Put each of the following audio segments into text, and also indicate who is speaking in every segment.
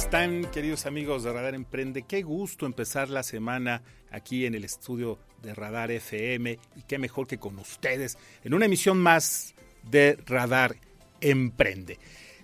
Speaker 1: Están queridos amigos de Radar Emprende? Qué gusto empezar la semana aquí en el estudio de Radar FM y qué mejor que con ustedes en una emisión más de Radar Emprende.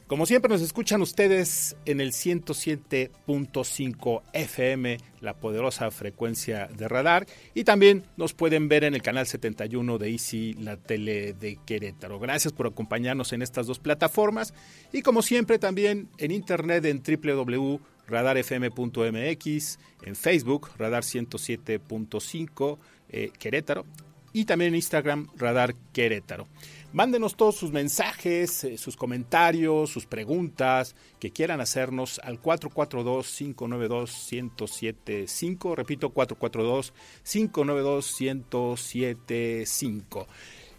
Speaker 1: Como siempre nos escuchan ustedes en el 107.5 FM, la poderosa frecuencia de radar, y también nos pueden ver en el canal 71 de Easy, la tele de Querétaro. Gracias por acompañarnos en estas dos plataformas y como siempre también en internet en www.radarfm.mx, en Facebook, Radar 107.5 eh, Querétaro, y también en Instagram, Radar Querétaro. Mándenos todos sus mensajes, eh, sus comentarios, sus preguntas que quieran hacernos al 442-592-1075. Repito, 442-592-1075.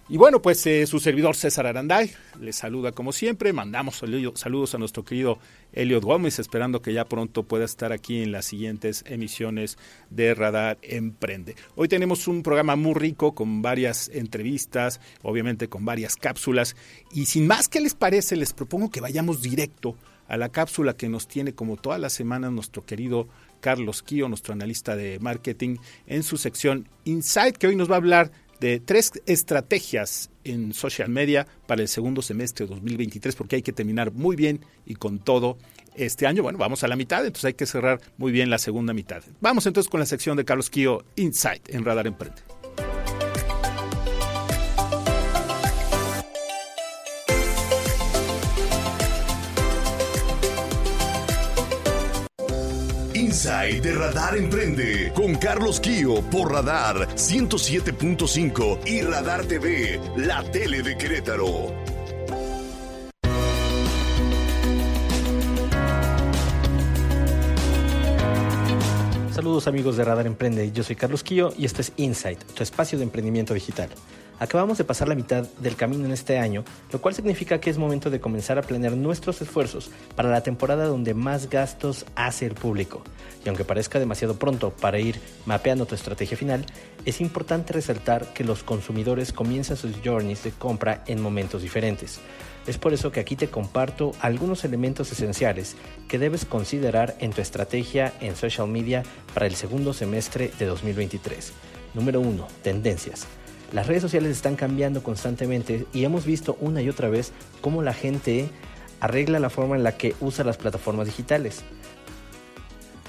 Speaker 1: Y bueno, pues eh, su servidor César Aranday les saluda como siempre. Mandamos saludos a nuestro querido Elliot Gómez, esperando que ya pronto pueda estar aquí en las siguientes emisiones de Radar Emprende. Hoy tenemos un programa muy rico con varias entrevistas, obviamente con varias cápsulas. Y sin más, ¿qué les parece? Les propongo que vayamos directo a la cápsula que nos tiene como todas las semanas nuestro querido Carlos Quío, nuestro analista de marketing, en su sección Insight, que hoy nos va a hablar de tres estrategias en social media para el segundo semestre de 2023, porque hay que terminar muy bien y con todo este año. Bueno, vamos a la mitad, entonces hay que cerrar muy bien la segunda mitad. Vamos entonces con la sección de Carlos Kio Insight en Radar Emprende.
Speaker 2: Inside de Radar Emprende con Carlos Kio por Radar 107.5 y Radar TV, la tele de Querétaro.
Speaker 3: Saludos amigos de Radar Emprende, yo soy Carlos Kio y esto es Insight, tu espacio de emprendimiento digital. Acabamos de pasar la mitad del camino en este año, lo cual significa que es momento de comenzar a planear nuestros esfuerzos para la temporada donde más gastos hace el público. Y aunque parezca demasiado pronto para ir mapeando tu estrategia final, es importante resaltar que los consumidores comienzan sus journeys de compra en momentos diferentes. Es por eso que aquí te comparto algunos elementos esenciales que debes considerar en tu estrategia en social media para el segundo semestre de 2023. Número 1. Tendencias. Las redes sociales están cambiando constantemente y hemos visto una y otra vez cómo la gente arregla la forma en la que usa las plataformas digitales.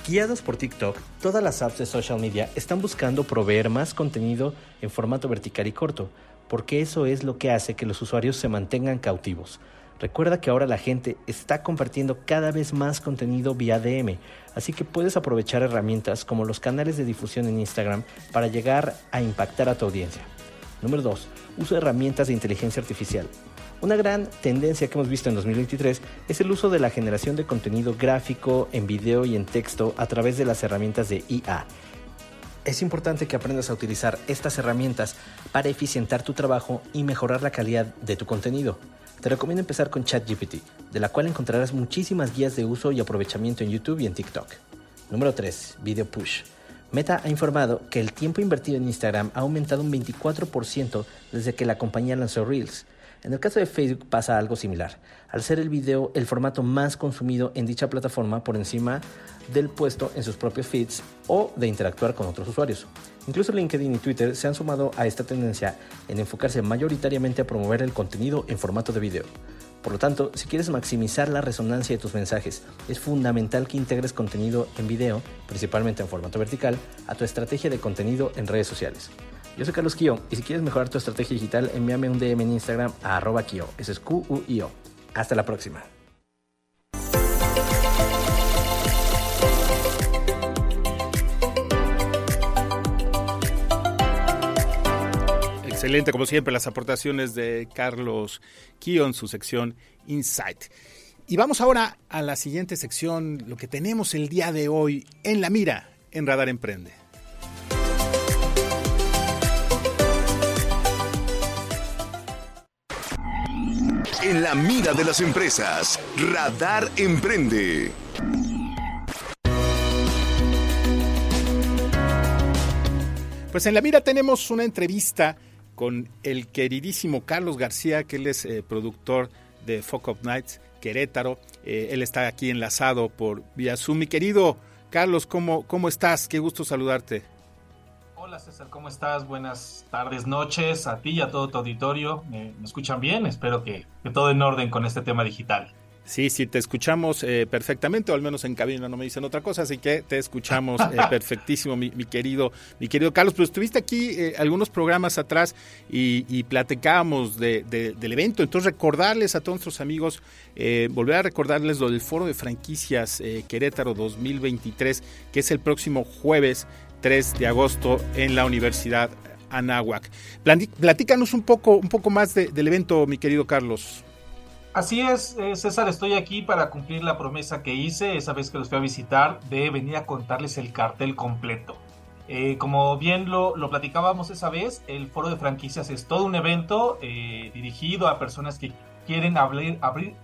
Speaker 3: Guiados por TikTok, todas las apps de social media están buscando proveer más contenido en formato vertical y corto, porque eso es lo que hace que los usuarios se mantengan cautivos. Recuerda que ahora la gente está compartiendo cada vez más contenido vía DM, así que puedes aprovechar herramientas como los canales de difusión en Instagram para llegar a impactar a tu audiencia. Número 2. Uso de herramientas de inteligencia artificial. Una gran tendencia que hemos visto en 2023 es el uso de la generación de contenido gráfico en video y en texto a través de las herramientas de IA. Es importante que aprendas a utilizar estas herramientas para eficientar tu trabajo y mejorar la calidad de tu contenido. Te recomiendo empezar con ChatGPT, de la cual encontrarás muchísimas guías de uso y aprovechamiento en YouTube y en TikTok. Número 3. Video Push. Meta ha informado que el tiempo invertido en Instagram ha aumentado un 24% desde que la compañía lanzó Reels. En el caso de Facebook pasa algo similar, al ser el video el formato más consumido en dicha plataforma por encima del puesto en sus propios feeds o de interactuar con otros usuarios. Incluso LinkedIn y Twitter se han sumado a esta tendencia en enfocarse mayoritariamente a promover el contenido en formato de video. Por lo tanto, si quieres maximizar la resonancia de tus mensajes, es fundamental que integres contenido en video, principalmente en formato vertical, a tu estrategia de contenido en redes sociales. Yo soy Carlos Kio y si quieres mejorar tu estrategia digital, envíame un DM en Instagram a arroba Kio. Ese es Q-U-I-O. Hasta la próxima.
Speaker 1: Excelente, como siempre, las aportaciones de Carlos Kio en su sección Insight. Y vamos ahora a la siguiente sección, lo que tenemos el día de hoy en la mira en Radar Emprende.
Speaker 2: En la mira de las empresas, Radar Emprende.
Speaker 1: Pues en la mira tenemos una entrevista con el queridísimo Carlos García, que él es eh, productor de Fuck Up Nights Querétaro. Eh, él está aquí enlazado por vía. Mi querido Carlos, ¿cómo, cómo estás? Qué gusto saludarte.
Speaker 4: Hola César, ¿cómo estás? Buenas tardes, noches a ti y a todo tu auditorio. ¿Me, escuchan bien? Espero que, que todo en orden con este tema digital.
Speaker 1: Sí, sí, te escuchamos eh, perfectamente, o al menos en cabina no me dicen otra cosa, así que te escuchamos eh, perfectísimo, mi, querido, mi querido Carlos. Pero estuviste aquí eh, algunos programas atrás y, y platicábamos de, del evento, entonces recordarles a todos nuestros amigos, volver a recordarles lo del Foro de Franquicias Querétaro 2023, que es el próximo jueves 3 de agosto en la Universidad Anáhuac. Platícanos un poco, un poco más del evento, mi querido Carlos.
Speaker 4: Así es, eh, César, estoy aquí para cumplir la promesa que hice esa vez que los fui a visitar de venir a contarles el cartel completo. Eh, como bien lo, platicábamos esa vez, el foro de franquicias es todo un evento eh, dirigido a personas que quieren abrir, abrir,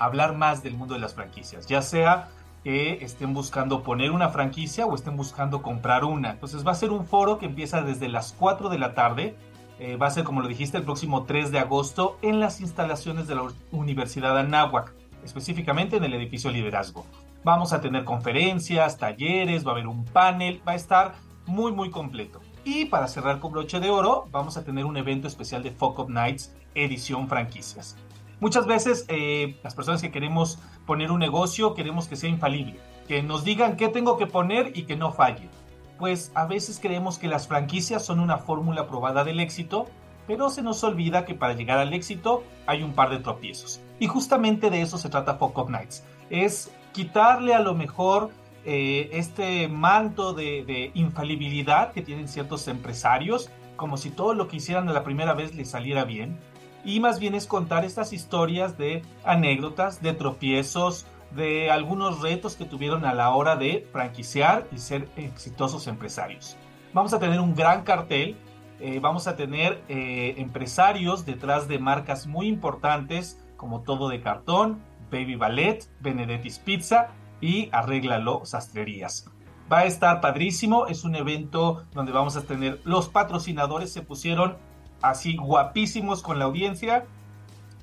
Speaker 4: hablar más del mundo de las franquicias, ya sea que estén buscando poner una franquicia o estén buscando comprar una. Entonces va a ser un foro que empieza desde las 4 de la tarde eh, va a ser, como lo dijiste, el próximo 3 de agosto en las instalaciones de la Universidad Anáhuac, específicamente en el edificio Liderazgo. Vamos a tener conferencias, talleres, va a haber un panel, va a estar muy, muy completo. Y para cerrar con broche de oro, vamos a tener un evento especial de Fuck Up Nights, edición franquicias. Muchas veces eh, las personas que queremos poner un negocio queremos que sea infalible, que nos digan qué tengo que poner y que no falle pues a veces creemos que las franquicias son una fórmula probada del éxito, pero se nos olvida que para llegar al éxito hay un par de tropiezos. Y justamente de eso se trata Fuck Up Nights. Es quitarle a lo mejor eh, este manto de, de, infalibilidad que tienen ciertos empresarios, como si todo lo que hicieran a la primera vez les saliera bien. Y más bien es contar estas historias de anécdotas, de tropiezos, de algunos retos que tuvieron a la hora de franquiciar y ser exitosos empresarios. Vamos a tener un gran cartel, eh, vamos a tener eh, empresarios detrás de marcas muy importantes como Todo de Cartón, Baby Ballet, Benedetti's Pizza y Arréglalo Sastrerías. Va a estar padrísimo, es un evento donde vamos a tener los patrocinadores se pusieron así guapísimos con la audiencia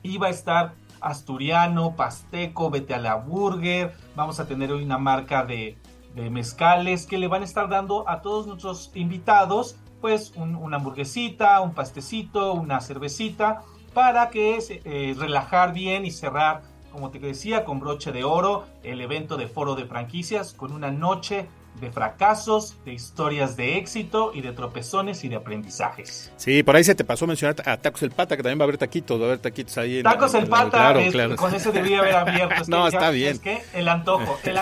Speaker 4: y va a estar asturiano, pasteco, vete a la burger. Vamos a tener hoy una marca de, mezcales que le van a estar dando a todos nuestros invitados, pues una hamburguesita, un pastecito, una cervecita, para que eh, relajar bien y cerrar, como te decía, con broche de oro el evento de foro de franquicias con una noche de fracasos, de historias de éxito y de tropezones y de aprendizajes.
Speaker 1: Sí, por ahí se te pasó mencionar a Tacos el Pata, que también va a haber taquitos, va a haber taquitos ahí.
Speaker 4: Tacos el Pata, claro, claro. con ese debía haber abierto.
Speaker 1: no, está bien.
Speaker 4: Es que el antojo. El,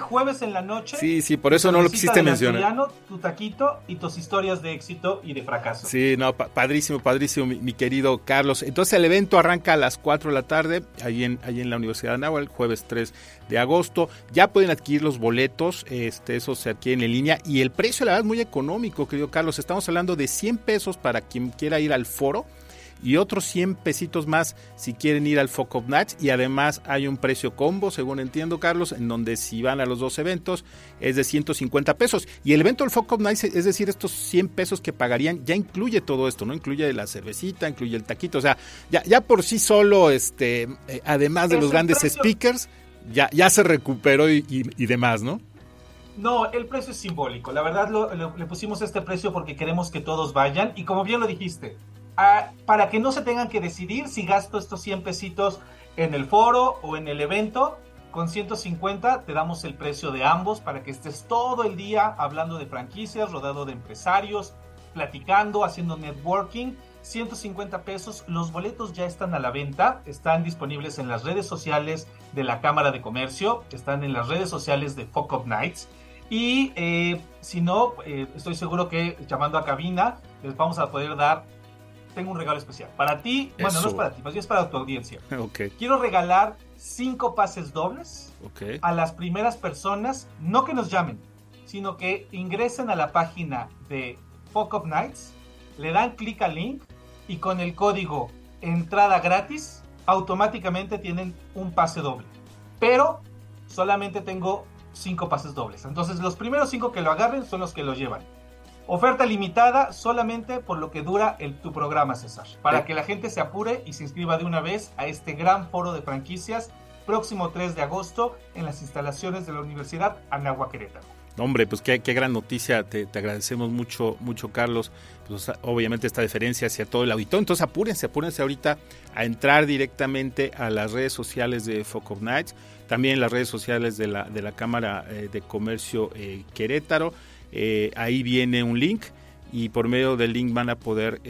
Speaker 4: jueves en la noche.
Speaker 1: Sí, sí, por eso no lo quisiste mencionar.
Speaker 4: tu taquito y tus historias de éxito y de fracaso.
Speaker 1: Sí, no, padrísimo, padrísimo, mi, querido Carlos. Entonces el evento arranca a las 4 de la tarde, ahí en, ahí en la Universidad de Anáhuac, el jueves 3 de agosto. Ya pueden adquirir los boletos, este, esos se adquieren en línea y el precio la verdad es muy económico, querido Carlos. Estamos hablando de 100 pesos para quien quiera ir al foro y otros 100 pesitos más si quieren ir al Foco of Nights y además hay un precio combo, según entiendo Carlos, en donde si van a los dos eventos es de 150 pesos y el evento del Foco of Nights, es decir, estos 100 pesos que pagarían ya incluye todo esto, ¿no? Incluye la cervecita, incluye el taquito, o sea, ya, ya por sí solo, este, eh, además de los grandes speakers, ya, ya se recuperó y, demás, ¿no?
Speaker 4: No, el precio es simbólico. La verdad le pusimos este precio porque queremos que todos vayan. Y como bien lo dijiste, para que no se tengan que decidir si gasto estos 100 pesitos en el foro o en el evento, con 150 te damos el precio de ambos para que estés todo el día hablando de franquicias, rodado de empresarios, platicando, haciendo networking 150 pesos. Los boletos ya están a la venta, están disponibles en las redes sociales de la Cámara de Comercio, están en las redes sociales de Fuck Up Nights. Y eh, si no, eh, estoy seguro que llamando a cabina les vamos a poder dar. Tengo un regalo especial para ti. Bueno, no es para ti, más bien es para tu audiencia. Quiero regalar cinco pases dobles a las primeras personas, no que nos llamen, sino que ingresen a la página de Fuck Up Nights, le dan clic al link y con el código entrada gratis, automáticamente tienen un pase doble. Pero solamente tengo cinco pases dobles. Entonces los primeros cinco que lo agarren son los que lo llevan. Oferta limitada solamente por lo que dura el, tu programa, César. Para que la gente se apure y se inscriba de una vez a este gran foro de franquicias próximo 3 de agosto en las instalaciones de la Universidad Anáhuac Querétaro.
Speaker 1: Hombre, pues qué, gran noticia, te, agradecemos mucho, mucho Carlos. Pues, obviamente esta diferencia hacia todo el auditorio. Entonces apúrense, apúrense ahorita a entrar directamente a las redes sociales de Focus Nights, también las redes sociales de la, de la Cámara eh, de Comercio eh, Querétaro. Eh, ahí viene un link y por medio del link van a poder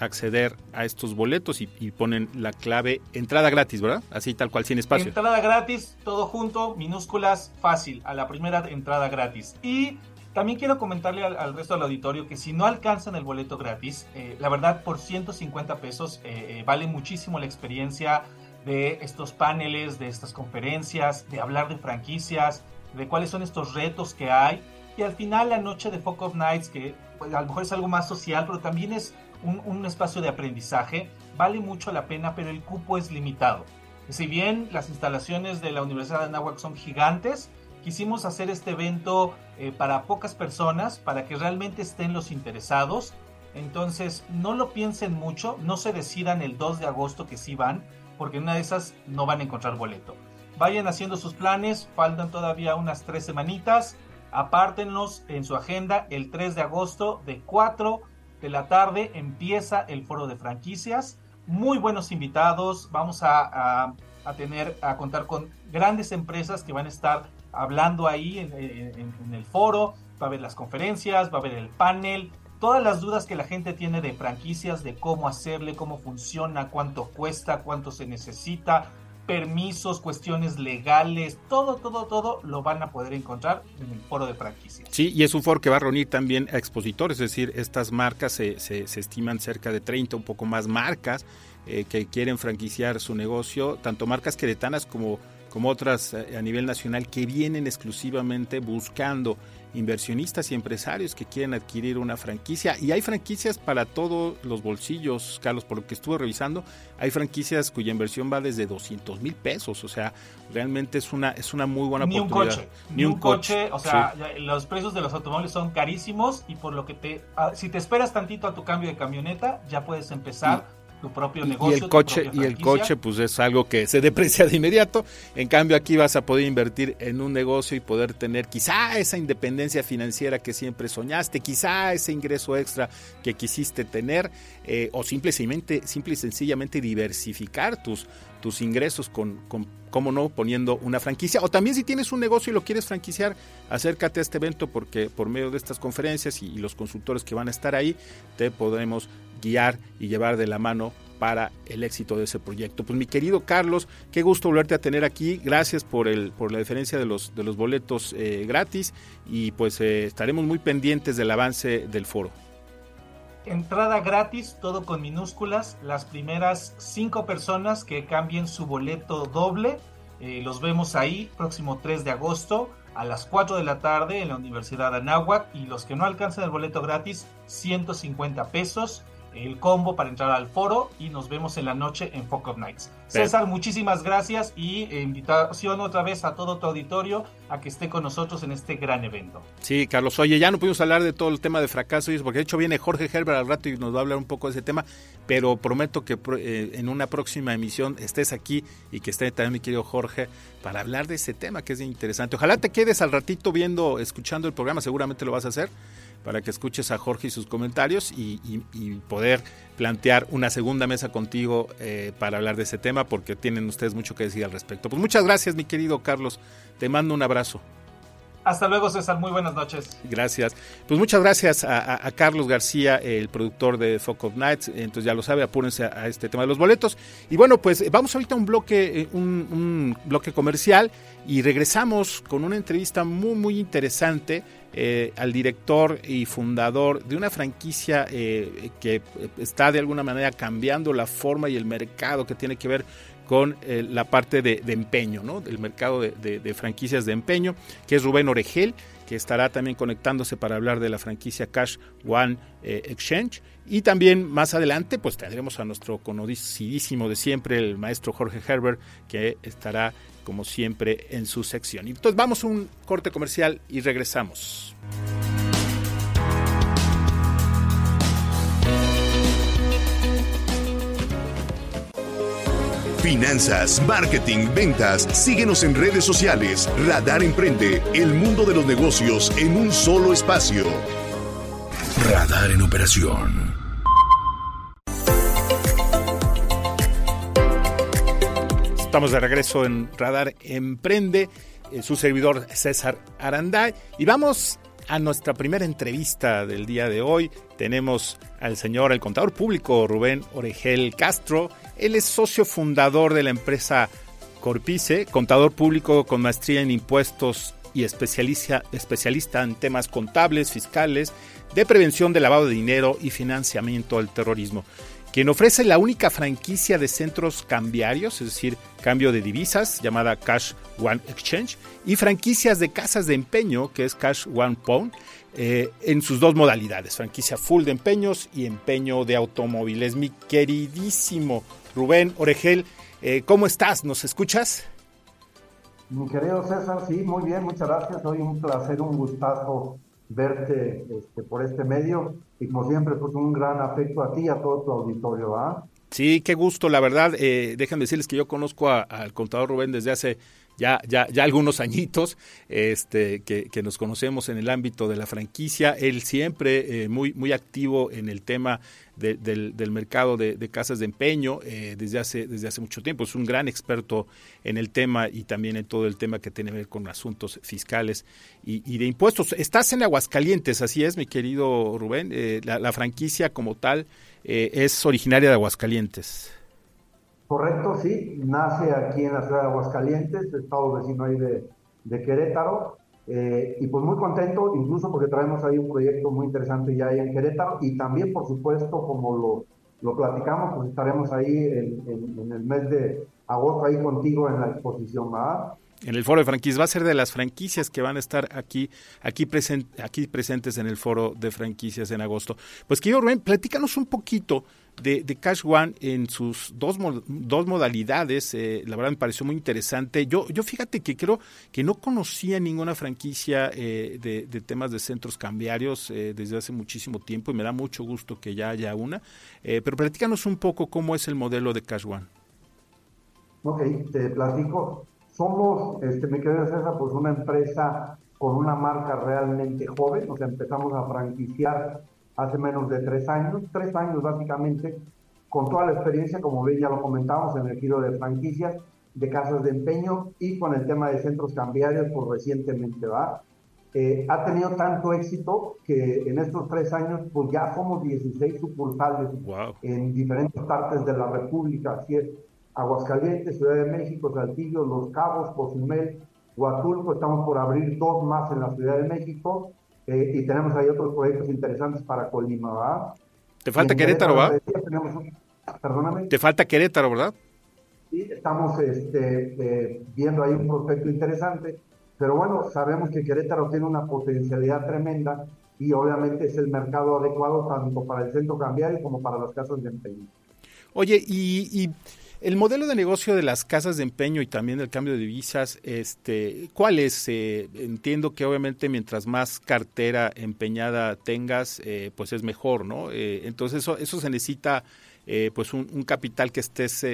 Speaker 1: acceder a estos boletos y, ponen la clave entrada gratis, ¿verdad? Así tal cual, sin espacio.
Speaker 4: Entrada gratis, todo junto, minúsculas, fácil, a la primera entrada gratis. Y también quiero comentarle al, resto del auditorio que si no alcanzan el boleto gratis, la verdad por 150 pesos vale muchísimo la experiencia de estos paneles, de estas conferencias, de hablar de franquicias, de cuáles son estos retos que hay. Y al final la noche de Focus Nights, que pues, a lo mejor es algo más social, pero también es un, espacio de aprendizaje. Vale mucho la pena, pero el cupo es limitado. Si bien las instalaciones de la Universidad de Anáhuac son gigantes, quisimos hacer este evento eh, para pocas personas, para que realmente estén los interesados. Entonces, no lo piensen mucho, no se decidan el 2 de agosto que sí van, porque en una de esas no van a encontrar boleto. Vayan haciendo sus planes, faltan todavía unas tres semanitas. Apártenlos en su agenda el 3 de agosto de 4 de la tarde empieza el foro de franquicias. Muy buenos invitados. Vamos a, tener, a contar con grandes empresas que van a estar hablando ahí en, el foro. Va a haber las conferencias, va a haber el panel. Todas las dudas que la gente tiene de franquicias, de cómo hacerle, cómo funciona, cuánto cuesta, cuánto se necesita, permisos, cuestiones legales, todo, todo, todo lo van a poder encontrar en el foro de franquicias.
Speaker 1: Sí, y es un foro que va a reunir también a expositores, es decir, estas marcas se, se, estiman cerca de 30, un poco más marcas eh, que quieren franquiciar su negocio, tanto marcas queretanas como, como otras eh, a nivel nacional que vienen exclusivamente buscando inversionistas y empresarios que quieren adquirir una franquicia. Y hay franquicias para todos los bolsillos, Carlos, por lo que estuve revisando. Hay franquicias cuya inversión va desde 200 mil pesos. O sea, realmente es una, es una muy buena
Speaker 4: ni
Speaker 1: oportunidad.
Speaker 4: Un coche, ni, un coche. O sea, los precios de los automóviles son carísimos y por lo que te... Ah, si te esperas tantito a tu cambio de camioneta, ya puedes empezar tu propio negocio.
Speaker 1: Y el coche, y el coche, pues es algo que se deprecia de inmediato. En cambio, aquí vas a poder invertir en un negocio y poder tener quizá esa independencia financiera que siempre soñaste, quizá ese ingreso extra que quisiste tener, eh, o simplemente, simple y sencillamente diversificar tus, tus ingresos con, con, cómo no, poniendo una franquicia. O también si tienes un negocio y lo quieres franquiciar, acércate a este evento porque por medio de estas conferencias y, y los consultores que van a estar ahí, te podremos guiar y llevar de la mano para el éxito de ese proyecto. Pues mi querido Carlos, qué gusto volverte a tener aquí. Gracias por el por la diferencia de los de los boletos eh, gratis y pues eh, estaremos muy pendientes del avance del foro.
Speaker 4: Entrada gratis, todo con minúsculas. Las primeras cinco personas que cambien su boleto doble, eh, los vemos ahí próximo 3 de agosto a las 4 de la tarde en la Universidad de Anáhuac y los que no alcanzan el boleto gratis, 150 pesos el combo para entrar al foro y nos vemos en la noche en Focus Nights. César, muchísimas gracias y eh, invitación otra vez a todo tu auditorio a que esté con nosotros en este gran evento.
Speaker 1: Sí, Carlos, oye, ya no pudimos hablar de todo el tema de fracaso, porque de hecho viene Jorge Herbert al rato y nos va a hablar un poco de ese tema, pero prometo que eh, en una próxima emisión estés aquí y que esté también mi querido Jorge para hablar de ese tema que es interesante. Ojalá te quedes al ratito viendo, escuchando el programa, seguramente lo vas a hacer para que escuches a Jorge y sus comentarios y, poder plantear una segunda mesa contigo eh, para hablar de ese tema, porque tienen ustedes mucho que decir al respecto. Pues muchas gracias, mi querido Carlos. Te mando un abrazo.
Speaker 4: Hasta luego, César. Muy buenas noches.
Speaker 1: Gracias. Pues muchas gracias a, Carlos García, el productor de Focus Nights. Entonces ya lo sabe, apúrense a, este tema de los boletos. Y bueno, pues vamos ahorita a un bloque, eh, un, bloque comercial y regresamos con una entrevista muy, muy interesante eh, al director y fundador de una franquicia eh, que está de alguna manera cambiando la forma y el mercado que tiene que ver con eh, la parte de, empeño, ¿no? del mercado de, franquicias de empeño, que es Rubén Oregel, que estará también conectándose para hablar de la franquicia Cash One eh, Exchange. Y también más adelante, pues tendremos a nuestro conocidísimo de siempre, el maestro Jorge Herbert, que estará como siempre en su sección. Entonces vamos a un corte comercial y regresamos.
Speaker 2: Finanzas, marketing, ventas. Síguenos en redes sociales. Radar Emprende, el mundo de los negocios en un solo espacio. Radar en operación.
Speaker 1: Estamos de regreso en Radar Emprende, eh, su servidor César Aranda, y vamos a nuestra primera entrevista del día de hoy. Tenemos al señor, el contador público Rubén Oregel Castro. Él es socio fundador de la empresa Corpice, contador público con maestría en impuestos y especialista, especialista en temas contables, fiscales, de prevención de lavado de dinero y financiamiento al terrorismo quien ofrece la única franquicia de centros cambiarios, es decir, cambio de divisas, llamada Cash One Exchange, y franquicias de casas de empeño, que es Cash One Pawn, eh, en sus dos modalidades, franquicia full de empeños y empeño de automóviles. Mi queridísimo Rubén Oregel, eh, ¿cómo estás? ¿Nos escuchas?
Speaker 5: Mi querido César, sí, muy bien, muchas gracias. Hoy un placer, un gustazo verte este, por este medio y como siempre, pues un gran afecto a ti y a todo tu auditorio. ¿ah?
Speaker 1: Sí, qué gusto, la verdad. Eh, déjenme decirles que yo conozco al contador Rubén desde hace ya, ya, ya algunos añitos este, que, que, nos conocemos en el ámbito de la franquicia. Él siempre eh, muy, muy activo en el tema del, del, mercado de, casas de empeño eh, desde, hace, desde hace mucho tiempo. Es un gran experto en el tema y también en todo el tema que tiene que ver con asuntos fiscales y, y de impuestos. Estás en Aguascalientes, así es, mi querido Rubén. Eh, la, franquicia como tal es originaria de Aguascalientes.
Speaker 5: Correcto, sí, nace aquí en la ciudad de Aguascalientes, estado vecino ahí de, de Querétaro, eh, y pues muy contento, incluso porque traemos ahí un proyecto muy interesante ya ahí en Querétaro, y también por supuesto, como lo, lo platicamos, pues estaremos ahí en, el mes de agosto ahí contigo en la exposición, ¿verdad?
Speaker 1: En el foro de franquicias. Va a ser de las franquicias que van a estar aquí, aquí, aquí presentes en el foro de franquicias en agosto. Pues querido Rubén, platícanos un poquito de, Cash One en sus dos, dos modalidades. Eh, la verdad me pareció muy interesante. Yo, yo fíjate que creo que no conocía ninguna franquicia eh, de, temas de centros cambiarios eh, desde hace muchísimo tiempo y me da mucho gusto que ya haya una. pero platícanos un poco cómo es el modelo de Cash One.
Speaker 5: Ok, te platico. Somos, este, me quedé César, pues una empresa con una marca realmente joven, o sea, empezamos a franquiciar hace menos de tres años, tres años básicamente, con toda la experiencia, como ven, ya lo comentamos, en el giro de franquicias, de casas de empeño y con el tema de centros cambiarios, pues recientemente, ¿va? Eh, ha tenido tanto éxito que en estos tres años, pues ya somos 16 sucursales en diferentes partes de la República, así es, Aguascalientes, Ciudad de México, Saltillo, Los Cabos, Cozumel, Huatulco, estamos por abrir dos más en la Ciudad de México eh, y tenemos ahí otros proyectos interesantes para Colima, ¿verdad?
Speaker 1: Te falta Querétaro, ¿verdad?
Speaker 5: Perdóname.
Speaker 1: Te falta Querétaro, ¿verdad?
Speaker 5: Sí, estamos este, eh, viendo ahí un prospecto interesante, pero bueno, sabemos que Querétaro tiene una potencialidad tremenda y obviamente es el mercado adecuado tanto para el centro cambiario como para las casas de empeño.
Speaker 1: Oye, y el modelo de negocio de las casas de empeño y también del cambio de divisas, este, ¿cuál es? Eh, entiendo que obviamente mientras más cartera empeñada tengas, eh, pues es mejor, ¿no? Eh, entonces eso, eso se necesita pues un, un, capital que estés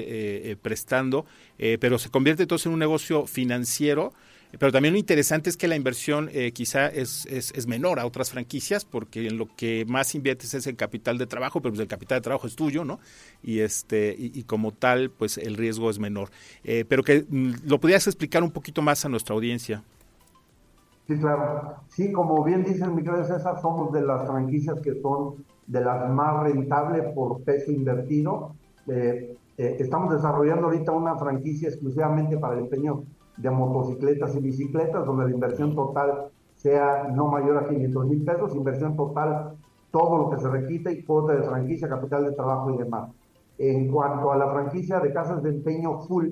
Speaker 1: prestando, pero se convierte entonces en un negocio financiero pero también lo interesante es que la inversión eh, quizá es, es, menor a otras franquicias porque en lo que más inviertes es el capital de trabajo, pero pues el capital de trabajo es tuyo, ¿no? Y, este, y, como tal, pues el riesgo es menor. Eh, pero que mm, lo podrías explicar un poquito más a nuestra audiencia.
Speaker 5: Sí, claro. Sí, como bien dice el micro César, somos de las franquicias que son de las más rentables por peso invertido. Eh, estamos desarrollando ahorita una franquicia exclusivamente para el empeño de motocicletas y bicicletas, donde la inversión total sea no mayor a 500 mil pesos, inversión total, todo lo que se requite y cuota de franquicia, capital de trabajo y demás. En cuanto a la franquicia de casas de empeño full,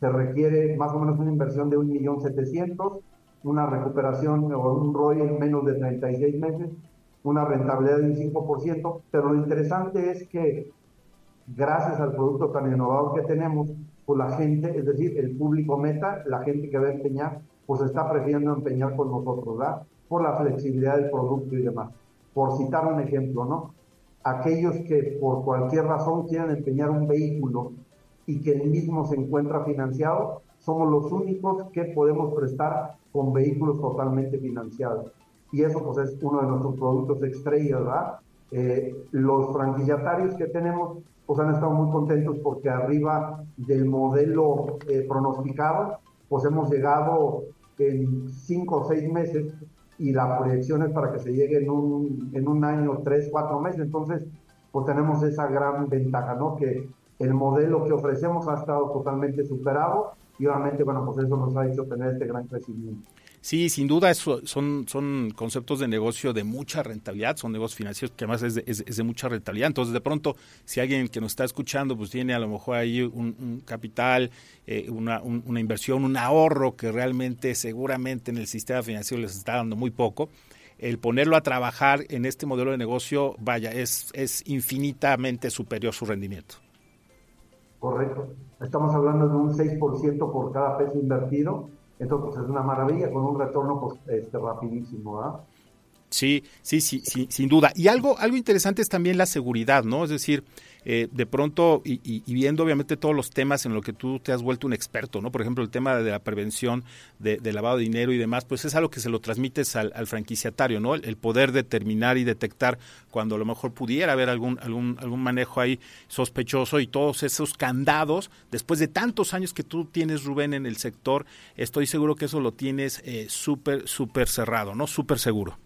Speaker 5: se requiere más o menos una inversión de 1.700.000, una recuperación o un ROI en menos de 36 meses, una rentabilidad de un 5%, pero lo interesante es que gracias al producto tan innovador que tenemos, pues la gente, es decir, el público meta, la gente que va a empeñar, pues está prefiriendo empeñar con nosotros, ¿verdad? Por la flexibilidad del producto y demás. Por citar un ejemplo, ¿no? Aquellos que por cualquier razón quieran empeñar un vehículo y que el mismo se encuentra financiado, somos los únicos que podemos prestar con vehículos totalmente financiados. Y eso pues es uno de nuestros productos estrella, ¿verdad? Eh, los franquiciatarios que tenemos pues han estado muy contentos porque arriba del modelo eh, pronosticado, pues hemos llegado en cinco o seis meses y la proyección es para que se llegue en un, en un año, tres, cuatro meses. Entonces, pues tenemos esa gran ventaja, ¿no? Que el modelo que ofrecemos ha estado totalmente superado y obviamente, bueno, pues eso nos ha hecho tener este gran crecimiento.
Speaker 1: Sí, sin duda eso son, son conceptos de negocio de mucha rentabilidad, son negocios financieros que además es de, es, de, mucha rentabilidad. Entonces, de pronto, si alguien que nos está escuchando, pues tiene a lo mejor ahí un, capital, eh, una, una inversión, un ahorro que realmente seguramente en el sistema financiero les está dando muy poco, el ponerlo a trabajar en este modelo de negocio, vaya, es, es infinitamente superior su rendimiento.
Speaker 5: Correcto. Estamos hablando de un 6% por cada peso invertido entonces pues, es una maravilla con un retorno pues, este, rapidísimo. ¿ah?
Speaker 1: Sí, sí, sí, sí, sin duda. Y algo, algo interesante es también la seguridad, ¿no? Es decir, eh, de pronto, y, viendo obviamente todos los temas en los que tú te has vuelto un experto, ¿no? Por ejemplo, el tema de la prevención de, lavado de dinero y demás, pues es algo que se lo transmites al, franquiciatario, ¿no? El, poder determinar y detectar cuando a lo mejor pudiera haber algún, algún, algún manejo ahí sospechoso y todos esos candados, después de tantos años que tú tienes, Rubén, en el sector, estoy seguro que eso lo tienes eh, súper cerrado, ¿no? Súper seguro.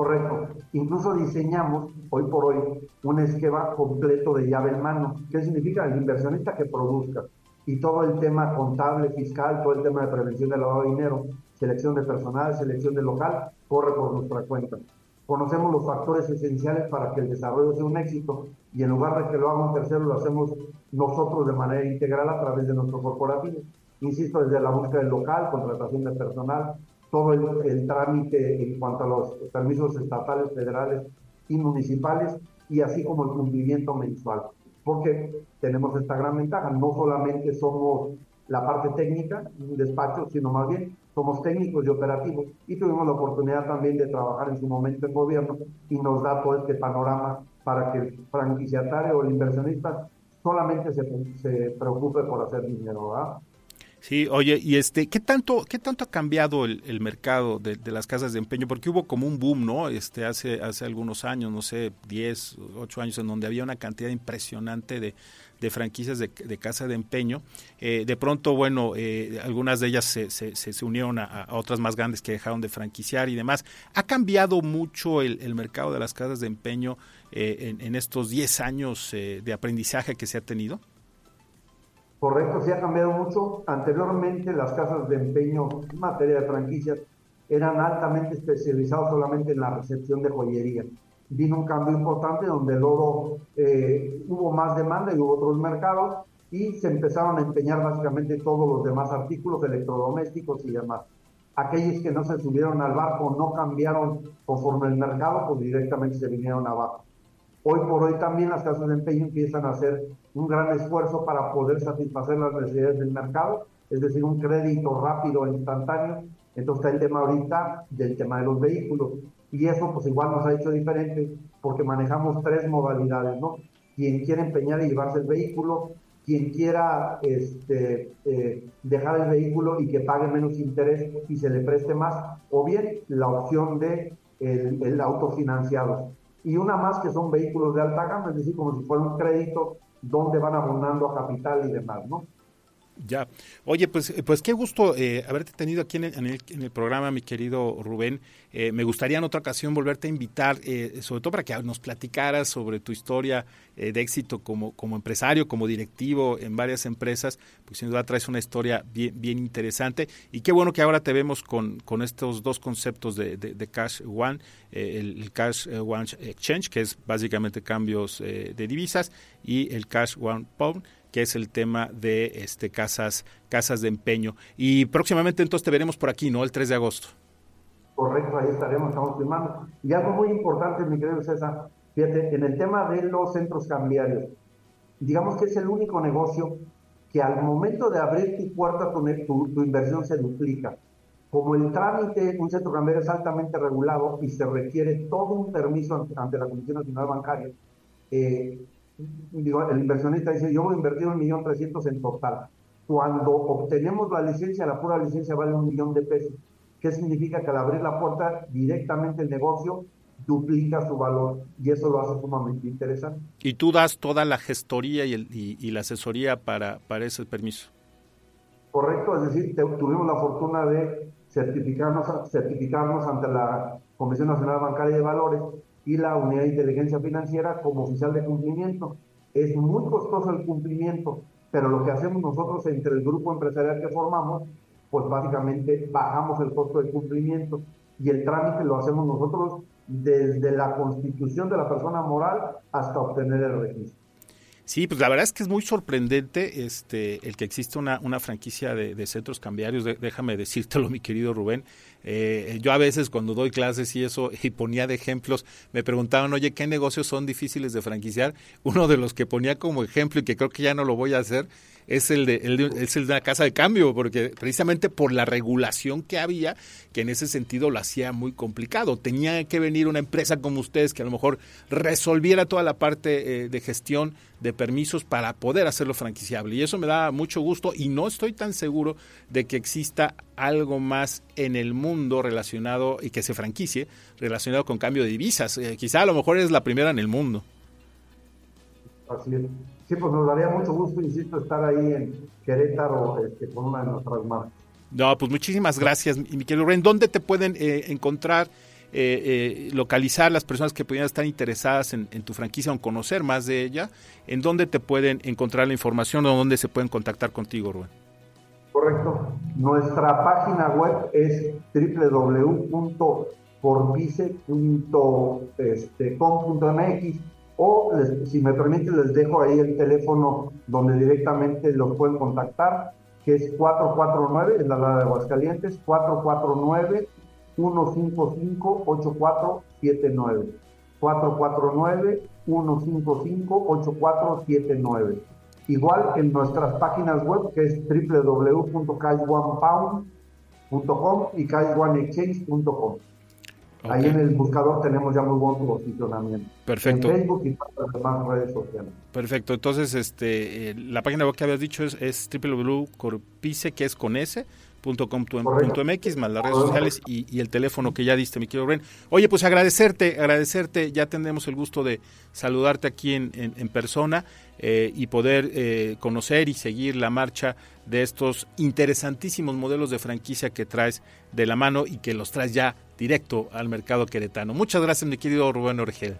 Speaker 5: Correcto. Incluso diseñamos hoy por hoy un esquema completo de llave en mano. ¿Qué significa? El inversionista que produzca y todo el tema contable, fiscal, todo el tema de prevención del lavado de dinero, selección de personal, selección de local, corre por nuestra cuenta. Conocemos los factores esenciales para que el desarrollo sea un éxito y en lugar de que lo haga un tercero, lo hacemos nosotros de manera integral a través de nuestro corporativo. Insisto, desde la búsqueda del local, contratación de personal, todo el, trámite en cuanto a los permisos estatales, federales y municipales, y así como el cumplimiento mensual. Porque tenemos esta gran ventaja, no solamente somos la parte técnica, un despacho, sino más bien somos técnicos y operativos. Y tuvimos la oportunidad también de trabajar en su momento en gobierno y nos da todo este panorama para que el franquiciatario o el inversionista solamente se, se preocupe por hacer dinero. ¿verdad?
Speaker 1: Sí, oye, y este, ¿qué tanto, qué tanto ha cambiado el, mercado de, las casas de empeño? Porque hubo como un boom, ¿no? Este, hace, hace algunos años, no sé, 10, 8 años, en donde había una cantidad impresionante de, de franquicias de, de, casa de empeño. Eh, de pronto, bueno, eh, algunas de ellas se, se, se unieron a, otras más grandes que dejaron de franquiciar y demás. ¿Ha cambiado mucho el, el mercado de las casas de empeño eh, en, en, estos 10 años de aprendizaje que se ha tenido?
Speaker 5: Correcto, sí ha cambiado mucho. Anteriormente las casas de empeño en materia de franquicias eran altamente especializados solamente en la recepción de joyería. Vino un cambio importante donde luego eh, hubo más demanda y hubo otros mercados y se empezaron a empeñar básicamente todos los demás artículos electrodomésticos y demás. Aquellos que no se subieron al barco no cambiaron conforme el mercado, pues directamente se vinieron abajo. Hoy por hoy también las casas de empeño empiezan a hacer un gran esfuerzo para poder satisfacer las necesidades del mercado, es decir, un crédito rápido e instantáneo. Entonces está el tema ahorita del tema de los vehículos. Y eso pues igual nos ha hecho diferente porque manejamos tres modalidades, ¿no? Quien quiere empeñar y llevarse el vehículo, quien quiera este, eh, dejar el vehículo y que pague menos interés y se le preste más, o bien la opción de el, el autofinanciado y una más que son vehículos de alta gama, es decir, como si fuera un crédito donde van abonando a capital y demás, ¿no?
Speaker 1: Ya. Oye, pues, pues qué gusto eh, haberte tenido aquí en el, en, el, programa, mi querido Rubén. Eh, me gustaría en otra ocasión volverte a invitar, eh, sobre todo para que nos platicaras sobre tu historia de éxito como, como empresario, como directivo en varias empresas, porque sin duda traes una historia bien, interesante. Y qué bueno que ahora te vemos con, con estos dos conceptos de, de, Cash One, el, Cash One Exchange, que es básicamente cambios de divisas, y el Cash One Pound que es el tema de este casas casas de empeño. Y próximamente entonces te veremos por aquí, ¿no? El 3 de agosto.
Speaker 5: Correcto, ahí estaremos, estamos firmando. Y algo muy importante, mi querido César, fíjate, en el tema de los centros cambiarios, digamos que es el único negocio que al momento de abrir tu puerta, tu, tu inversión se duplica. Como el trámite, un centro cambiario es altamente regulado y se requiere todo un permiso ante, la Comisión Nacional Bancaria, eh, digo, el inversionista dice, yo voy a invertir un millón trescientos en total. Cuando obtenemos la licencia, la pura licencia vale un millón de pesos. ¿Qué significa? Que al abrir la puerta directamente el negocio duplica su valor y eso lo hace sumamente interesante.
Speaker 1: Y tú das toda la gestoría y, el, y, la asesoría para, para ese permiso.
Speaker 5: Correcto, es decir, tuvimos la fortuna de certificarnos, certificarnos ante la Comisión Nacional Bancaria de Valores y la Unidad de Inteligencia Financiera como oficial de cumplimiento. Es muy costoso el cumplimiento, pero lo que hacemos nosotros entre el grupo empresarial que formamos, pues básicamente bajamos el costo de cumplimiento y el trámite lo hacemos nosotros desde la constitución de la persona moral hasta obtener el registro.
Speaker 1: Sí, pues la verdad es que es muy sorprendente este el que existe una, una franquicia de, centros cambiarios. déjame decírtelo, mi querido Rubén. Eh, yo a veces cuando doy clases y eso y ponía de ejemplos, me preguntaban, oye, ¿qué negocios son difíciles de franquiciar? Uno de los que ponía como ejemplo y que creo que ya no lo voy a hacer es el de, el es el de la casa de cambio, porque precisamente por la regulación que había, que en ese sentido lo hacía muy complicado. Tenía que venir una empresa como ustedes que a lo mejor resolviera toda la parte eh, de gestión de permisos para poder hacerlo franquiciable. Y eso me da mucho gusto y no estoy tan seguro de que exista algo más en el mundo relacionado y que se franquicie relacionado con cambio de divisas. Eh, quizá a lo mejor es la primera en el mundo.
Speaker 5: Sí, pues nos daría mucho gusto, insisto, estar ahí en Querétaro este, con una de nuestras marcas.
Speaker 1: No, pues muchísimas gracias, mi querido Ren. ¿Dónde te pueden eh, encontrar, eh, eh, localizar las personas que pudieran estar interesadas en, tu franquicia o conocer más de ella? ¿En dónde te pueden encontrar la información o dónde se pueden contactar contigo, Rubén?
Speaker 5: Correcto. Nuestra página web es www.porvice.com.mx o si me permite les dejo ahí el teléfono donde directamente los pueden contactar, que es 449, en la de Aguascalientes, 449 155 8479. 449 155 8479. Igual en nuestras páginas web que es www.cashOnePound.com y cashOneExchange.com. Ahí en el buscador tenemos ya muy buen posicionamiento.
Speaker 1: Perfecto.
Speaker 5: En Facebook y todas las demás redes sociales.
Speaker 1: Perfecto. Entonces, este, eh, la página web que habías dicho es, es www.corpice, que es con S, .com.mx más las redes sociales y, el teléfono que ya diste, mi querido Ren. Oye, pues agradecerte, agradecerte, ya tendremos el gusto de saludarte aquí en, en, persona eh, y poder eh, conocer y seguir la marcha de estos interesantísimos modelos de franquicia que traes de la mano y que los traes ya directo al mercado queretano. Muchas gracias, mi querido Rubén Orgel.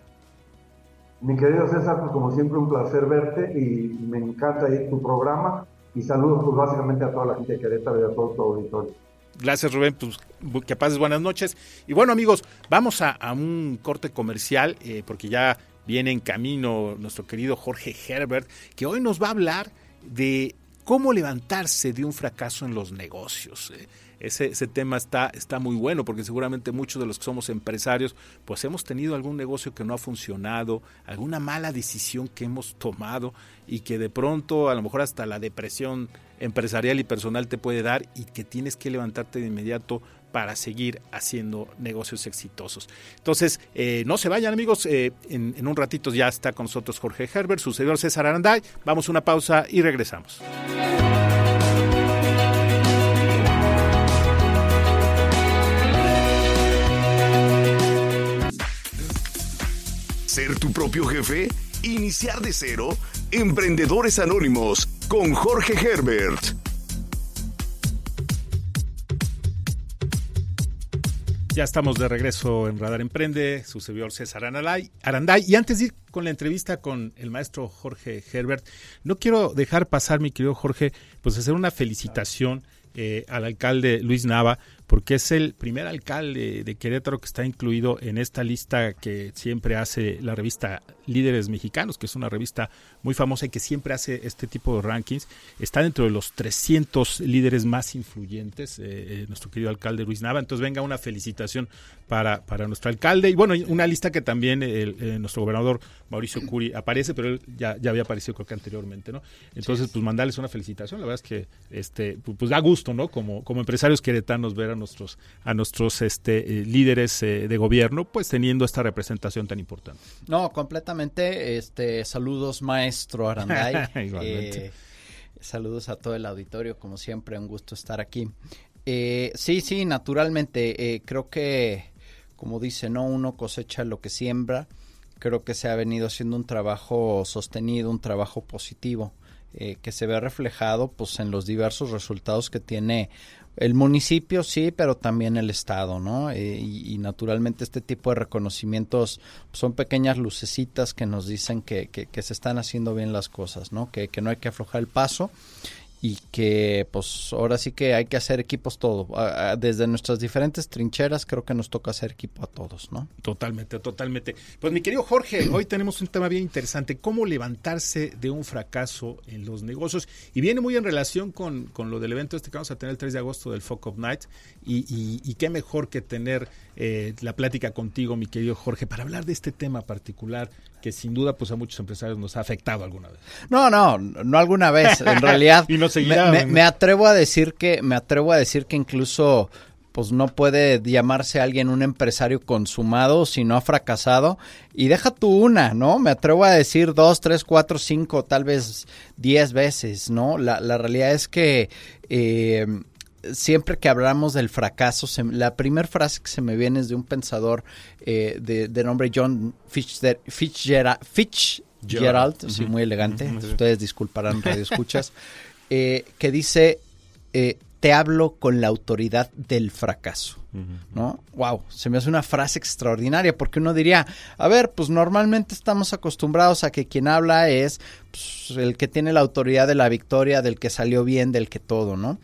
Speaker 5: Mi querido César, pues como siempre un placer verte y me encanta ir tu programa y saludos pues básicamente a toda la gente de Querétaro y a todo tu auditorio.
Speaker 1: Gracias Rubén, pues que pases buenas noches. Y bueno amigos, vamos a, un corte comercial eh, porque ya viene en camino nuestro querido Jorge Herbert, que hoy nos va a hablar de cómo levantarse de un fracaso en los negocios. Eh ese, tema está, está muy bueno porque seguramente muchos de los que somos empresarios pues hemos tenido algún negocio que no ha funcionado, alguna mala decisión que hemos tomado y que de pronto a lo mejor hasta la depresión empresarial y personal te puede dar y que tienes que levantarte de inmediato para seguir haciendo negocios exitosos. Entonces, eh, no se vayan amigos, eh, en, un ratito ya está con nosotros Jorge Herbert, su César Aranday, vamos a una pausa y regresamos.
Speaker 2: Tu propio jefe? ¿Iniciar de cero? Emprendedores Anónimos con Jorge Herbert.
Speaker 1: Ya estamos de regreso en Radar Emprende, su servidor César Aranday. Y antes de ir con la entrevista con el maestro Jorge Herbert, no quiero dejar pasar, mi querido Jorge, pues hacer una felicitación eh, al alcalde Luis Nava porque es el primer alcalde de Querétaro que está incluido en esta lista que siempre hace la revista Líderes Mexicanos, que es una revista muy famosa y que siempre hace este tipo de rankings. Está dentro de los 300 líderes más influyentes, eh, eh, nuestro querido alcalde Luis Nava. Entonces venga una felicitación para, para nuestro alcalde. Y bueno, una lista que también el, nuestro gobernador Mauricio Curi aparece, pero él ya, ya había aparecido creo que anteriormente, ¿no? Entonces, pues mandarles una felicitación. La verdad es que este, pues da gusto, ¿no? Como, como empresarios queretanos ver a nuestros, a nuestros este, eh, líderes eh, de gobierno, pues teniendo esta representación tan importante.
Speaker 6: No, completamente. Este, saludos, maestro Aranday. Eh, saludos a todo el auditorio, como siempre, un gusto estar aquí. sí, sí, naturalmente. creo que, como dice, no uno cosecha lo que siembra. Creo que se ha venido haciendo un trabajo sostenido, un trabajo positivo. que se ve reflejado pues en los diversos resultados que tiene el municipio sí, pero también el Estado, ¿no? Eh, y, naturalmente este tipo de reconocimientos son pequeñas lucecitas que nos dicen que, se están haciendo bien las cosas, ¿no? Que no hay que aflojar el paso y que pues ahora sí que hay que hacer equipos todo. Desde nuestras diferentes trincheras creo que nos toca hacer equipo a todos, ¿no?
Speaker 1: Totalmente, totalmente. Pues mi querido Jorge, hoy tenemos un tema bien interesante, cómo levantarse de un fracaso en los negocios. Y viene muy en relación con, con lo del evento este que vamos a tener el 3 de agosto del Folk of Night. Y, y, qué mejor que tener eh, la plática contigo, mi querido Jorge, para hablar de este tema particular que sin duda pues a muchos empresarios nos ha afectado alguna vez.
Speaker 6: No, no, no alguna vez, en realidad. y no me, me, atrevo a decir que me atrevo a decir que incluso pues no puede llamarse alguien un empresario consumado si no ha fracasado. Y deja tú una, ¿no? Me atrevo a decir dos, tres, cuatro, cinco, tal vez diez veces, ¿no? La, la realidad es que eh, siempre que hablamos del fracaso, la primera frase que se me viene es de un pensador eh, de, nombre John Fitzgerald, Fitzgerald, muy elegante, ustedes disculparán radio escuchas, eh, que dice, eh, te hablo con la autoridad del fracaso. ¿No? Wow, se me hace una frase extraordinaria porque uno diría, a ver, pues normalmente estamos acostumbrados a que quien habla es pues, el que tiene la autoridad de la victoria, del que salió bien, del que todo, ¿no?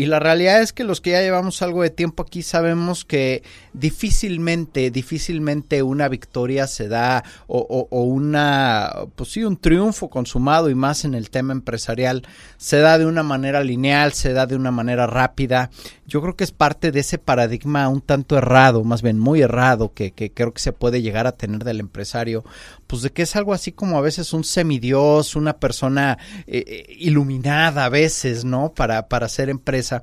Speaker 6: Y la realidad es que los que ya llevamos algo de tiempo aquí sabemos que difícilmente, difícilmente una victoria se da o, o, una, pues sí, un triunfo consumado y más en el tema empresarial se da de una manera lineal, se da de una manera rápida. Yo creo que es parte de ese paradigma un tanto errado, más bien muy errado, que, que creo que se puede llegar a tener del empresario, pues de que es algo así como a veces un semidios, una persona eh, eh, iluminada a veces, ¿no? Para, para ser empresa.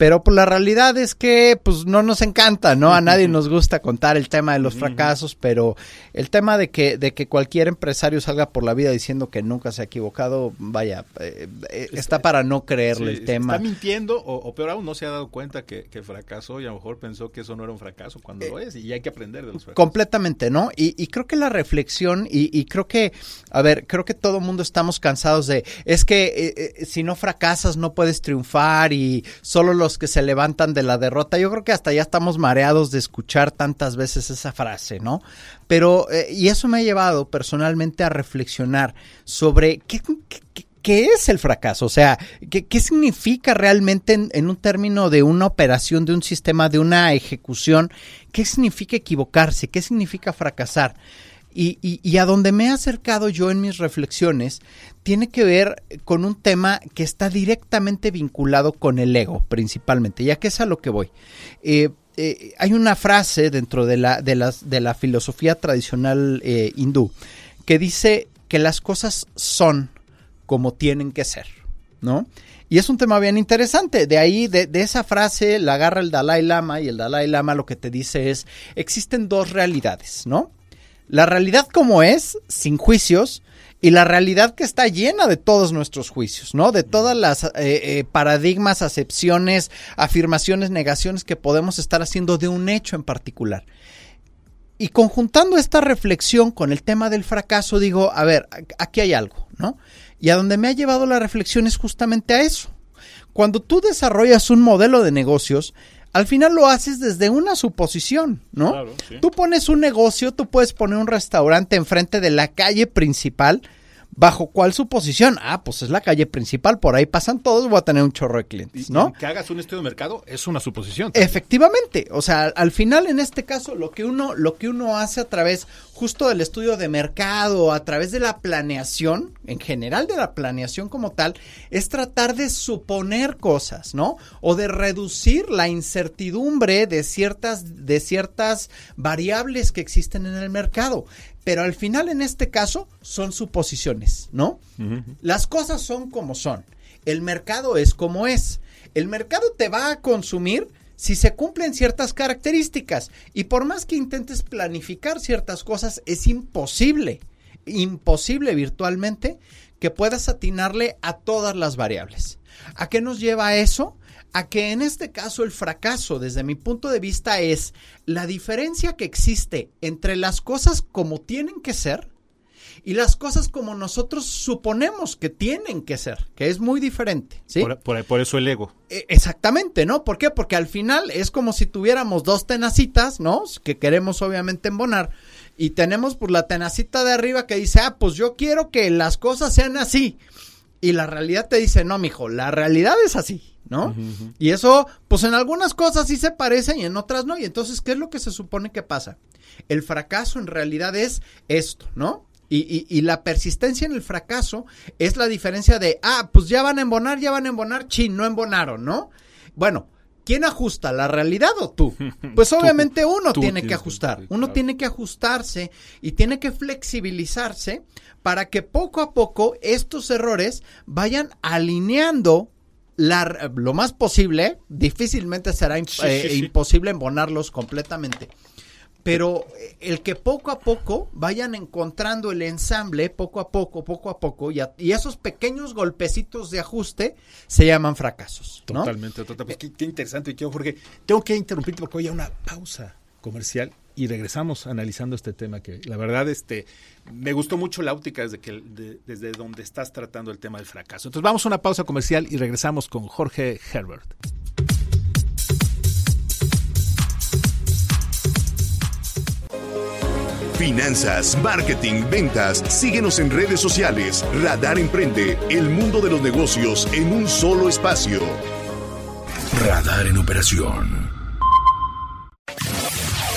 Speaker 6: Pero pues la realidad es que pues no nos encanta, ¿no? A nadie nos gusta contar el tema de los fracasos, pero el tema de que, de que cualquier empresario salga por la vida diciendo que nunca se ha equivocado, vaya, eh, eh, está para no creerle el tema.
Speaker 1: Está mintiendo o, peor aún no se ha dado cuenta que, fracasó y a lo mejor pensó que eso no era un fracaso cuando lo es y hay que aprender de los fracasos.
Speaker 6: Completamente, ¿no? Y, creo que la reflexión y, creo que, a ver, creo que todo mundo estamos cansados de, es que eh, si no fracasas no puedes triunfar y solo los que se levantan de la derrota. Yo creo que hasta ya estamos mareados de escuchar tantas veces esa frase, ¿no? Pero, eh, y eso me ha llevado personalmente a reflexionar sobre qué, es el fracaso? O sea, ¿qué, qué significa realmente en, un término de una operación, de un sistema, de una ejecución? ¿Qué significa equivocarse? ¿Qué significa fracasar? Y, a donde me he acercado yo en mis reflexiones tiene que ver con un tema que está directamente vinculado con el ego, principalmente, ya que es a lo que voy. Eh, eh, hay una frase dentro de la, de las, de la filosofía tradicional eh, hindú que dice que las cosas son como tienen que ser, ¿no? Y es un tema bien interesante. De ahí, de, de, esa frase, la agarra el Dalai Lama y el Dalai Lama lo que te dice es, existen dos realidades, ¿no? La realidad como es, sin juicios, y la realidad que está llena de todos nuestros juicios, ¿no? De todas las eh, eh, paradigmas, acepciones, afirmaciones, negaciones que podemos estar haciendo de un hecho en particular. Y conjuntando esta reflexión con el tema del fracaso, digo, a ver, aquí hay algo, ¿no? Y a donde me ha llevado la reflexión es justamente a eso. Cuando tú desarrollas un modelo de negocios, al final lo haces desde una suposición, ¿no? Tú pones un negocio, tú puedes poner un restaurante enfrente de la calle principal ¿Bajo cuál suposición? Ah, pues es la calle principal, por ahí pasan todos, voy a tener un chorro de clientes, ¿no?
Speaker 1: que hagas un estudio de mercado es una suposición.
Speaker 6: Efectivamente, o sea, al final en este caso lo que uno lo que uno hace a través justo del estudio de mercado, a través de la planeación, en general de la planeación como tal, es tratar de suponer cosas, ¿no? O de reducir la incertidumbre de ciertas de ciertas variables que existen en el mercado pero al final en este caso son suposiciones, ¿no? Las cosas son como son. El mercado es como es. El mercado te va a consumir si se cumplen ciertas características y por más que intentes planificar ciertas cosas es imposible, imposible virtualmente que puedas atinarle a todas las variables. ¿A qué nos lleva eso? A que en este caso el fracaso, desde mi punto de vista, es la diferencia que existe entre las cosas como tienen que ser y las cosas como nosotros suponemos que tienen que ser, que es muy diferente. ¿sí?
Speaker 1: Por, eso el ego.
Speaker 6: E, exactamente, ¿no? ¿Por qué? Porque al final es como si tuviéramos dos tenacitas, ¿no? Que queremos obviamente embonar. Y tenemos pues la tenacita de arriba que dice, ah, pues yo quiero que las cosas sean así. Y la realidad te dice, no, mijo, la realidad es así. ¿No? Y eso, pues en algunas cosas sí se parece y en otras no. Y entonces, ¿qué es lo que se supone que pasa? El fracaso en realidad es esto, ¿no? Y, y, la persistencia en el fracaso es la diferencia de, ah, pues ya van a embonar, ya van a embonar, chin, no embonaron, ¿no? Bueno, ¿quién ajusta, la realidad o tú? Pues obviamente uno tiene que ajustar, uno tiene que ajustarse y tiene que flexibilizarse para que poco a poco estos errores vayan alineando lo más posible, difícilmente será eh, imposible embonarlos completamente. Pero eh, el que poco a poco vayan encontrando el ensamble, poco a poco, poco a poco, y, esos pequeños golpecitos de ajuste se llaman fracasos.
Speaker 1: Totalmente, totalmente. Pues qué, interesante, Jorge. Tengo que interrumpirte porque hoy hay una pausa comercial y regresamos analizando este tema que la verdad este me gustó mucho la óptica desde que desde donde estás tratando el tema del fracaso. Entonces vamos a una pausa comercial y regresamos con Jorge Herbert.
Speaker 2: Finanzas, marketing, ventas. Síguenos en redes sociales. Radar Emprende, el mundo de los negocios en un solo espacio. Radar en operación.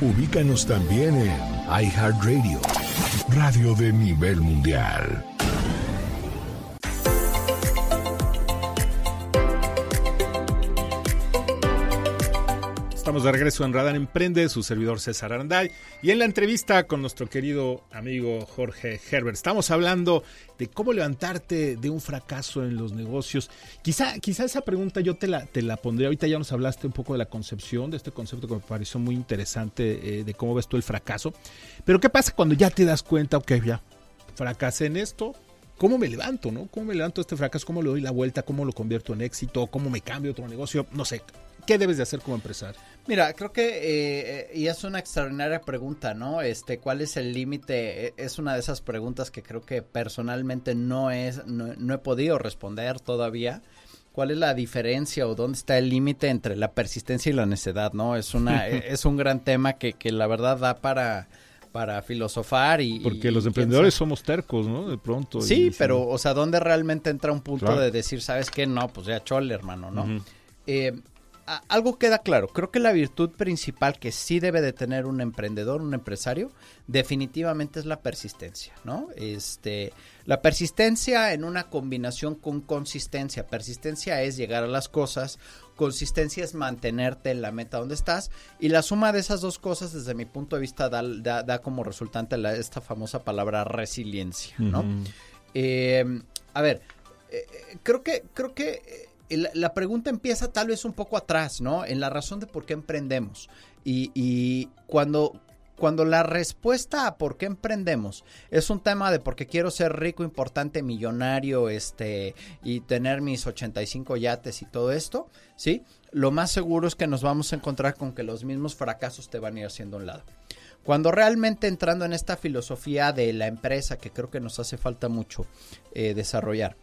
Speaker 2: Ubícanos también en iHeartRadio, radio de nivel mundial.
Speaker 1: Estamos de regreso en Radar Emprende, su servidor César Aranday. Y en la entrevista con nuestro querido amigo Jorge Herbert, estamos hablando de cómo levantarte de un fracaso en los negocios. Quizá, quizá esa pregunta yo te la, te la pondré. Ahorita ya nos hablaste un poco de la concepción, de este concepto que me pareció muy interesante, eh, de cómo ves tú el fracaso. Pero ¿qué pasa cuando ya te das cuenta, ok, ya fracasé en esto, ¿cómo me levanto, no? ¿Cómo me levanto este fracaso? ¿Cómo le doy la vuelta? ¿Cómo lo convierto en éxito? ¿Cómo me cambio otro negocio? No sé. ¿Qué debes de hacer como empresario?
Speaker 6: Mira, creo que, eh, y es una extraordinaria pregunta, ¿no? Este, ¿cuál es el límite? E, es una de esas preguntas que creo que personalmente no es, no, he podido responder todavía. ¿Cuál es la diferencia o dónde está el límite entre la persistencia y la necedad, no? Es una, e, es un gran tema que, que la verdad da para, para filosofar y...
Speaker 1: Porque los emprendedores somos tercos, ¿no? De pronto.
Speaker 6: Sí, pero, o sea, ¿dónde realmente entra un punto de decir, ¿sabes qué? No, pues ya chole, hermano, ¿no? eh, algo queda claro, creo que la virtud principal que sí debe de tener un emprendedor, un empresario, definitivamente es la persistencia, ¿no? Este, la persistencia en una combinación con consistencia. Persistencia es llegar a las cosas, consistencia es mantenerte en la meta donde estás y la suma de esas dos cosas desde mi punto de vista da, como resultante esta famosa palabra resiliencia, ¿no? Eh, a ver, eh, creo que creo que la pregunta empieza tal vez un poco atrás, ¿no? En la razón de por qué emprendemos. Y, cuando, cuando la respuesta a por qué emprendemos es un tema de porque quiero ser rico, importante, millonario, este, y tener mis 85 yates y todo esto, ¿sí? Lo más seguro es que nos vamos a encontrar con que los mismos fracasos te van a ir haciendo un lado. Cuando realmente entrando en esta filosofía de la empresa, que creo que nos hace falta mucho eh, desarrollar,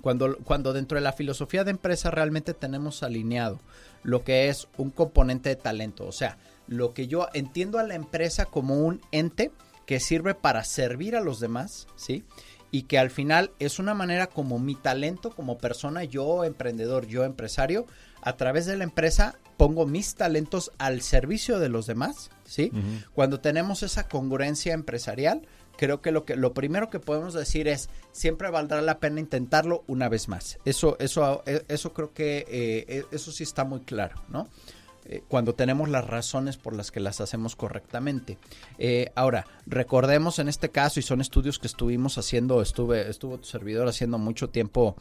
Speaker 6: cuando, cuando dentro de la filosofía de empresa realmente tenemos alineado lo que es un componente de talento, o sea, lo que yo entiendo a la empresa como un ente que sirve para servir a los demás, ¿sí? Y que al final es una manera como mi talento como persona, yo emprendedor, yo empresario, a través de la empresa pongo mis talentos al servicio de los demás, ¿sí? Cuando tenemos esa congruencia empresarial, creo que lo que lo primero que podemos decir es siempre valdrá la pena intentarlo una vez más. Eso eso eso creo que eh, eso sí está muy claro, ¿no? Eh, cuando tenemos las razones por las que las hacemos correctamente. Eh, ahora, recordemos en este caso, y son estudios que estuvimos haciendo, estuve, estuvo tu servidor haciendo mucho tiempo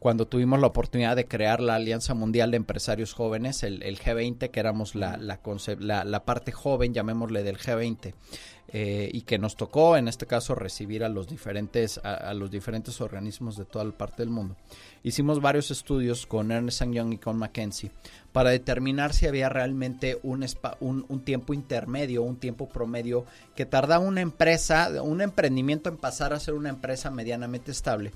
Speaker 6: cuando tuvimos la oportunidad de crear la Alianza Mundial de Empresarios Jóvenes, el, G20, que éramos la, la, parte joven, llamémosle del G20. Eh, y que nos tocó en este caso recibir a los diferentes a, los diferentes organismos de toda la parte del mundo. Hicimos varios estudios con Ernest Young y con McKenzie para determinar si había realmente un, un, tiempo intermedio, un tiempo promedio que tarda una empresa, un emprendimiento en pasar a ser una empresa medianamente estable.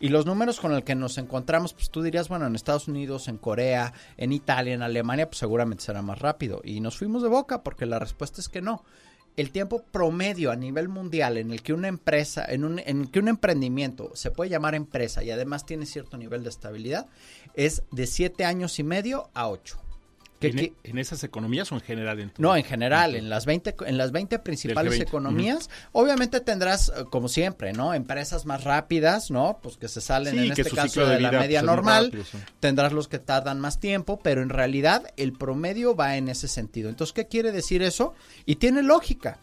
Speaker 6: Y los números con los que nos encontramos, pues tú dirías, bueno, en Estados Unidos, en Corea, en Italia, en Alemania, pues seguramente será más rápido. Y nos fuimos de boca porque la respuesta es que no el tiempo promedio a nivel mundial en el que una empresa, en, un, que un emprendimiento se puede llamar empresa y además tiene cierto nivel de estabilidad, es de 7 años y medio a 8.
Speaker 1: E- ¿En, esas economías o en general? En
Speaker 6: no, en general, en, las 20, en las 20 principales economías. Obviamente tendrás, eh, como siempre, ¿no? Empresas más rápidas, ¿no? Pues que se salen en este caso de, la pues, media normal. Tendrás los que tardan más tiempo, pero en realidad el promedio va en ese sentido. Entonces, ¿qué quiere decir eso? Y tiene lógica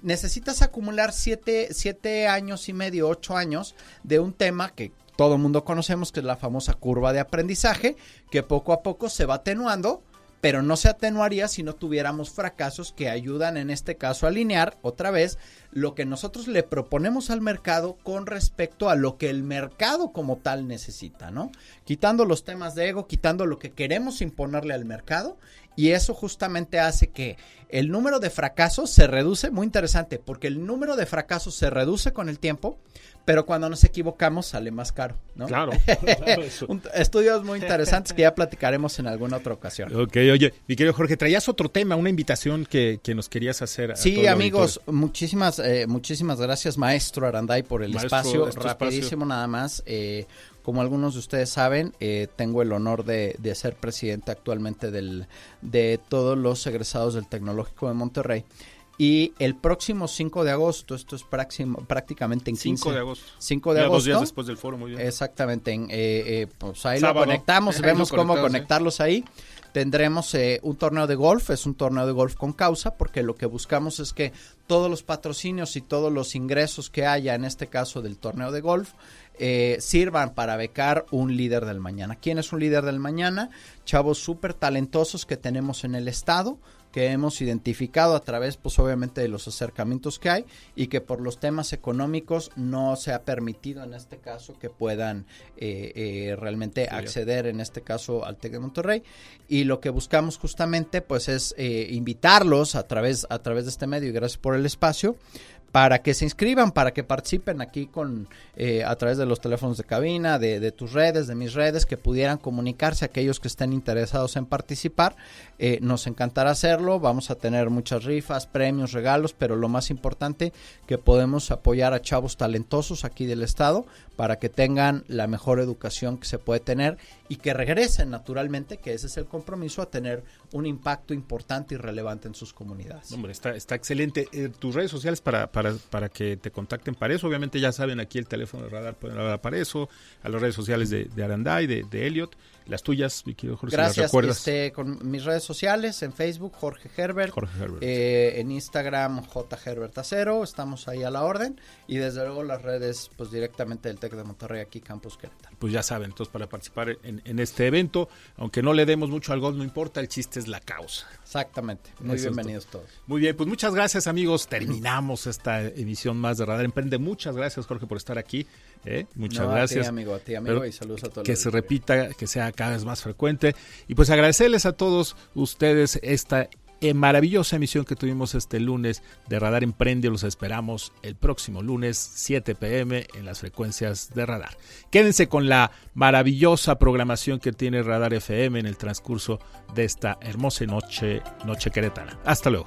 Speaker 6: necesitas acumular siete, siete, años y medio, ocho años de un tema que todo el mundo conocemos, que es la famosa curva de aprendizaje, que poco a poco se va atenuando pero no se atenuaría si no tuviéramos fracasos que ayudan en este caso a alinear otra vez lo que nosotros le proponemos al mercado con respecto a lo que el mercado como tal necesita, ¿no? Quitando los temas de ego, quitando lo que queremos imponerle al mercado y eso justamente hace que el número de fracasos se reduce, muy interesante, porque el número de fracasos se reduce con el tiempo, pero cuando nos equivocamos sale más caro, ¿no?
Speaker 1: Claro.
Speaker 6: estudios muy interesantes que ya platicaremos en alguna otra ocasión.
Speaker 1: Ok, oye, mi querido Jorge, traías otro tema, una invitación que, nos querías hacer.
Speaker 6: sí, amigos, muchísimas, eh, muchísimas gracias, maestro Aranday, por el espacio. Rapidísimo nada más. Eh, como algunos de ustedes saben, eh, tengo el honor de, de, ser presidente actualmente del, de todos los egresados del Tecnológico de Monterrey. Y el próximo 5 de agosto, esto es prácticamente en 15.
Speaker 1: 5 de agosto.
Speaker 6: 5 de agosto.
Speaker 1: dos días después del foro, muy bien.
Speaker 6: Exactamente. En, eh, eh, pues ahí lo conectamos, vemos cómo conectarlos ahí. Tendremos eh, un torneo de golf, es un torneo de golf con causa, porque lo que buscamos es que todos los patrocinios y todos los ingresos que haya, en este caso del torneo de golf, eh, sirvan para becar un líder del mañana. ¿Quién es un líder del mañana? Chavos súper talentosos que tenemos en el estado, que hemos identificado a través, pues obviamente, de los acercamientos que hay y que por los temas económicos no se ha permitido en este caso que puedan eh, eh, realmente acceder, en este caso, al TEC de Monterrey. Y lo que buscamos justamente, pues, es eh, invitarlos a través, a través de este medio y gracias por el espacio para que se inscriban, para que participen aquí con eh, a través de los teléfonos de cabina, de, tus redes, de mis redes, que pudieran comunicarse aquellos que estén interesados en participar. Eh, nos encantará hacerlo, vamos a tener muchas rifas, premios, regalos, pero lo más importante que podemos apoyar a chavos talentosos aquí del estado para que tengan la mejor educación que se puede tener y que regresen naturalmente, que ese es el compromiso, a tener un impacto importante y relevante en sus comunidades.
Speaker 1: Hombre, está, está excelente. Eh, tus redes sociales para, para, para, que te contacten para eso, obviamente ya saben aquí el teléfono de radar pueden hablar para eso, a las redes sociales de, de Aranday, de, de Elliot Las tuyas, mi querido Jorge,
Speaker 6: Gracias. Este, con mis redes sociales, en Facebook, Jorge Herbert. Jorge Herbert. Eh, en Instagram, J. Herbert Acero. Estamos ahí a la orden. Y desde luego las redes, pues directamente del TEC de Monterrey, aquí Campus Querétaro.
Speaker 1: Pues ya saben, entonces para participar en, este evento, aunque no le demos mucho al gol, no importa, el chiste es la causa.
Speaker 6: Exactamente. Muy bienvenidos todos.
Speaker 1: Muy bien, pues muchas gracias amigos. Terminamos esta emisión más de Radar Emprende. Muchas gracias Jorge por estar aquí. ¿eh? Muchas gracias.
Speaker 6: A ti, amigo, a ti, amigo, y saludos a todos.
Speaker 1: Que se repita, que sea cada vez más frecuente. Y pues agradecerles a todos ustedes esta eh, maravillosa emisión que tuvimos este lunes de Radar Emprende. Los esperamos el próximo lunes, 7 pm, en las frecuencias de Radar. Quédense con la maravillosa programación que tiene Radar FM en el transcurso de esta hermosa noche, noche queretana. Hasta luego.